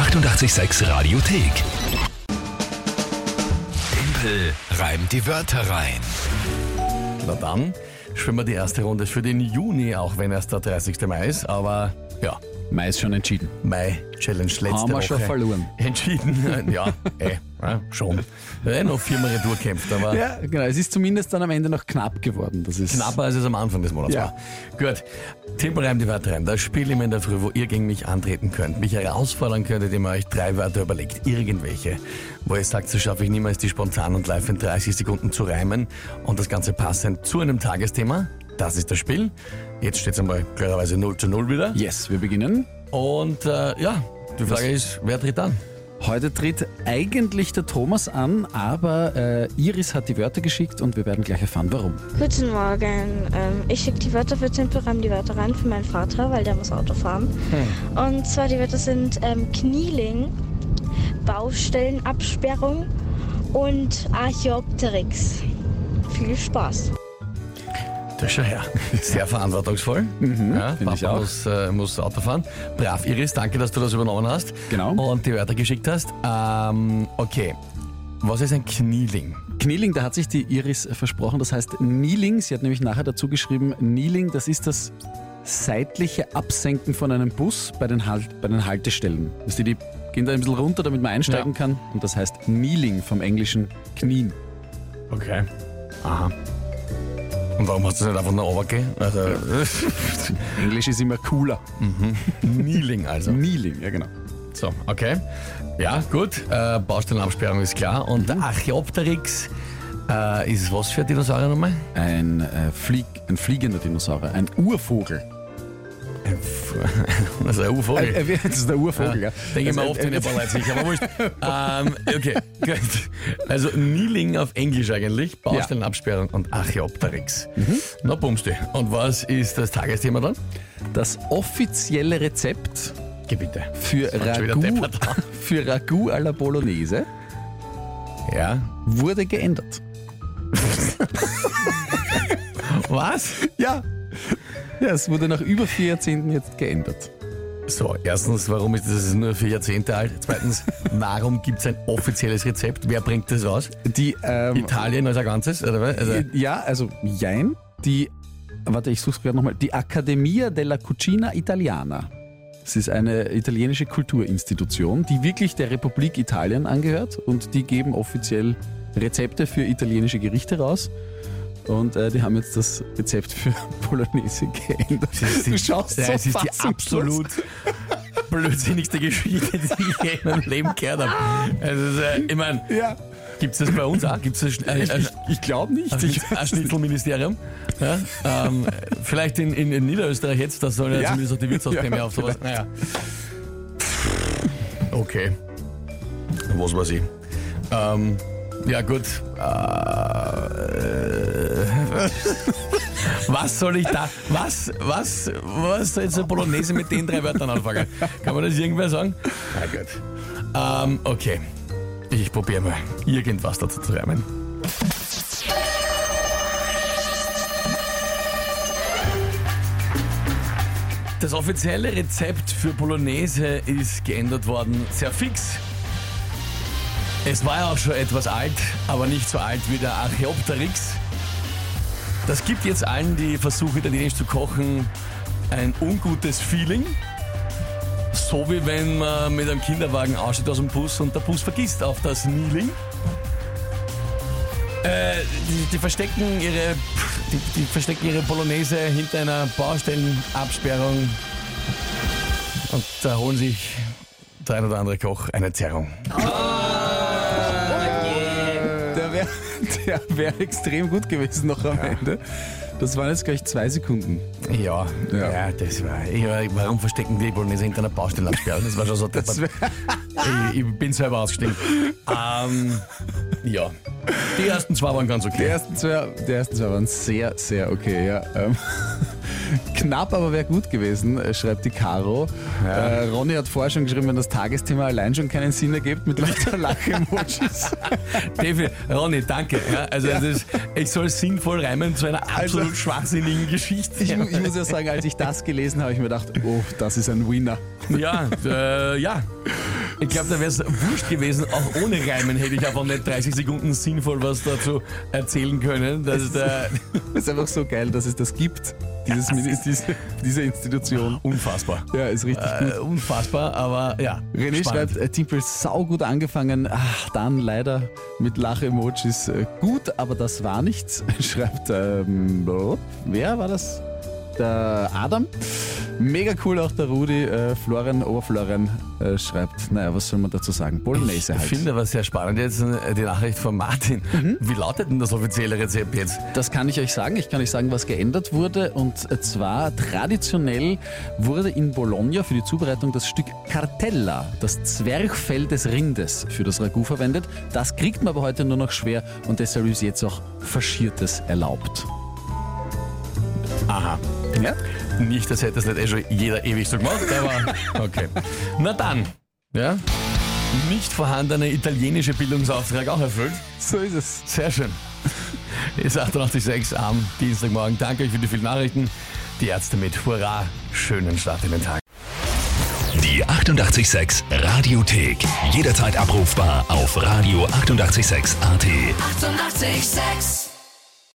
886 Radiothek. Tempel reimt die Wörter rein. Na dann, spielen wir die erste Runde für den Juni, auch wenn erst der 30. Mai ist, aber ja, Mai ist schon entschieden. Mai Challenge letzte Haben wir Woche. schon verloren. Entschieden, ja, eh, ja, schon. Eh, noch viermal Retour kämpft, aber Ja, genau. Es ist zumindest dann am Ende noch knapp geworden. Das ist knapper als es am Anfang des Monats Ja. war. Gut, Tempel reimt die Wörter rein. Das Spiel immer in der Früh, wo ihr gegen mich antreten könnt, mich herausfordern könnt, indem ihr euch drei Wörter überlegt, irgendwelche, wo ihr sagt, so schaffe ich niemals, die spontan und live in 30 Sekunden zu reimen und das Ganze passend zu einem Tagesthema. Das ist das Spiel. Jetzt steht es einmal klarerweise 0 zu 0 wieder. Yes, wir beginnen. Und äh, ja, die Frage ist, wer tritt an? Heute tritt eigentlich der Thomas an, aber äh, Iris hat die Wörter geschickt und wir werden gleich erfahren, warum. Guten Morgen. Ähm, ich schicke die Wörter für Tempelraum, die Wörter rein für meinen Vater, weil der muss Auto fahren. Und zwar die Wörter sind ähm, Knieling, Baustellenabsperrung und Archaeopteryx. Viel Spaß. Das schon her. Sehr verantwortungsvoll. ja, finde ich Papa auch. Muss, äh, muss Auto fahren. Brav, Iris, danke, dass du das übernommen hast. Genau. Und die Wörter geschickt hast. Ähm, okay. Was ist ein Knieling? Kneeling, da hat sich die Iris versprochen, das heißt Kneeling. Sie hat nämlich nachher dazu geschrieben, Kneeling, das ist das seitliche Absenken von einem Bus bei den, halt, bei den Haltestellen. Weißt du, die gehen da ein bisschen runter, damit man einsteigen Ja. kann. Und das heißt Kneeling vom englischen Knien. Okay. Aha. Und warum hast du das nicht einfach nur runtergehen? Also, Englisch ist immer cooler. Knieling also. Kneeling, ja genau. So, okay. Ja, gut. Äh, Baustellenabsperrung ist klar. Und der Archaeopteryx äh, ist was für ein Dinosaurier nochmal? Ein, äh, Flieg, ein fliegender Dinosaurier, ein Urvogel. Ein F- Also ein U-Vogel. Äh, äh, das ist der Urvogel, ja. Denke ich Also, mir oft, wenn äh, ein paar Leute sich, aber wurscht. ähm, okay, gut. Also Kneeling auf Englisch eigentlich, Baustellenabsperrung und Archaeopteryx. Mhm. Na, bummst du. Und was ist das Tagesthema dann? Das offizielle Rezept Geh bitte. für Das Ragout, für Ragout à la Bolognese Ja. wurde geändert. Was? Ja. Ja, es wurde nach über vier Jahrzehnten jetzt geändert. So, erstens, warum ist das, nur vier Jahrzehnte alt? Zweitens, warum gibt es ein offizielles Rezept? Wer bringt das raus? Die, ähm, Italien als ein Ganzes? Oder was? Also, ja, also Jein, die, warte, ich suche es gerade nochmal, die Accademia della Cucina Italiana. Es ist eine italienische Kulturinstitution, die wirklich der Republik Italien angehört und die geben offiziell Rezepte für italienische Gerichte raus. Und äh, die haben jetzt das Rezept für Bolognese geändert. Du schaust ja, so es ist die absolut blödsinnigste Geschichte, die ich je in meinem Leben gehört habe. Also, äh, ich meine, Ja, gibt es das bei uns auch? Gibt es das äh, ich, ich, glaube nicht. ein, Ich, ein Schnitzelministerium? Ja? Ähm, vielleicht in, in, in Niederösterreich jetzt, das soll ja, Ja. zumindest auch die Wirtshausprämie Ja, auf sowas. Naja. Okay. Was weiß ich. Ähm, ja gut. Äh, was soll ich da? Was, was, was soll jetzt eine Bolognese mit den drei Wörtern anfangen? Kann man das irgendwer sagen? Na gut. Ähm, okay. Ich probiere mal irgendwas dazu zu reimen. Das offizielle Rezept für Bolognese ist geändert worden, sehr fix. Es war ja auch schon etwas alt, aber nicht so alt wie der Archaeopteryx. Das gibt jetzt allen, die versuchen, italienisch zu kochen, ein ungutes Feeling. So wie wenn man mit einem Kinderwagen aussteht aus dem Bus und der Bus vergisst auf das Kneeling. Äh, die, die verstecken ihre die, die verstecken ihre Bolognese hinter einer Baustellenabsperrung und da holen sich der ein oder andere Koch eine Zerrung. Der wäre extrem gut gewesen noch am Ende. Das waren jetzt gleich zwei Sekunden. Ja, ja, Ja. das war. Ich, warum verstecken die Bolognese hinter einer Baustellenabsperrung? Das war schon so. Wär, ich, ich bin selber ausgestiegen. ähm, ja. Die ersten zwei waren ganz die, okay. ersten zwei, die ersten zwei waren sehr, sehr okay. Ja. Ähm, Knapp, aber wäre gut gewesen, äh, schreibt die Caro. Äh, Ronny hat vorher schon geschrieben, wenn das Tagesthema allein schon keinen Sinn ergibt mit lauter Lach-Emojis. Devi, Ronny, danke. Ja, also das ist, ich soll sinnvoll reimen zu einer absolut Also- schwachsinnigen Geschichte. Ich, ich muss ja sagen, als ich das gelesen habe, habe ich mir gedacht, oh, das ist ein Winner. Ja, äh, ja. Ich glaube, da wäre es wurscht gewesen, auch ohne Reimen hätte ich einfach nicht 30 Sekunden sinnvoll was dazu erzählen können. Das ist äh, Es ist einfach so geil, dass es das gibt, dieses, diese, diese Institution. unfassbar. Ja, ist richtig gut. Äh, unfassbar, aber ja. René spannend. schreibt, äh, Timpel saugut angefangen, ach, dann leider mit Lach-Emojis. Äh, gut, aber das war nichts. Schreibt, ähm, oh, wer war das? Der Adam. Mega cool auch der Rudi. Äh, Florian, Oberflorian äh, schreibt, naja, was soll man dazu sagen? Bolognese Ich halt. finde aber sehr spannend jetzt äh, die Nachricht von Martin. Mhm. Wie lautet denn das offizielle Rezept jetzt? Das kann ich euch sagen. Ich kann euch sagen, was geändert wurde. Und zwar traditionell wurde in Bologna für die Zubereitung das Stück Cartella, das Zwerchfell des Rindes, für das Ragout verwendet. Das kriegt man aber heute nur noch schwer und deshalb ist jetzt auch Faschiertes erlaubt. Aha. Ja? Nicht, als hätte das nicht eh schon jeder ewig so gemacht, aber okay. Na dann, ja. Nicht vorhandener italienischer Bildungsauftrag auch erfüllt. So ist es. Sehr schön. Ist 88.6 am Dienstagmorgen. Danke euch für die vielen Nachrichten. Die Ärzte mit Hurra. Schönen Start in den Tag. Die 886 Radiothek. Jederzeit abrufbar auf radio886.at. 886! 886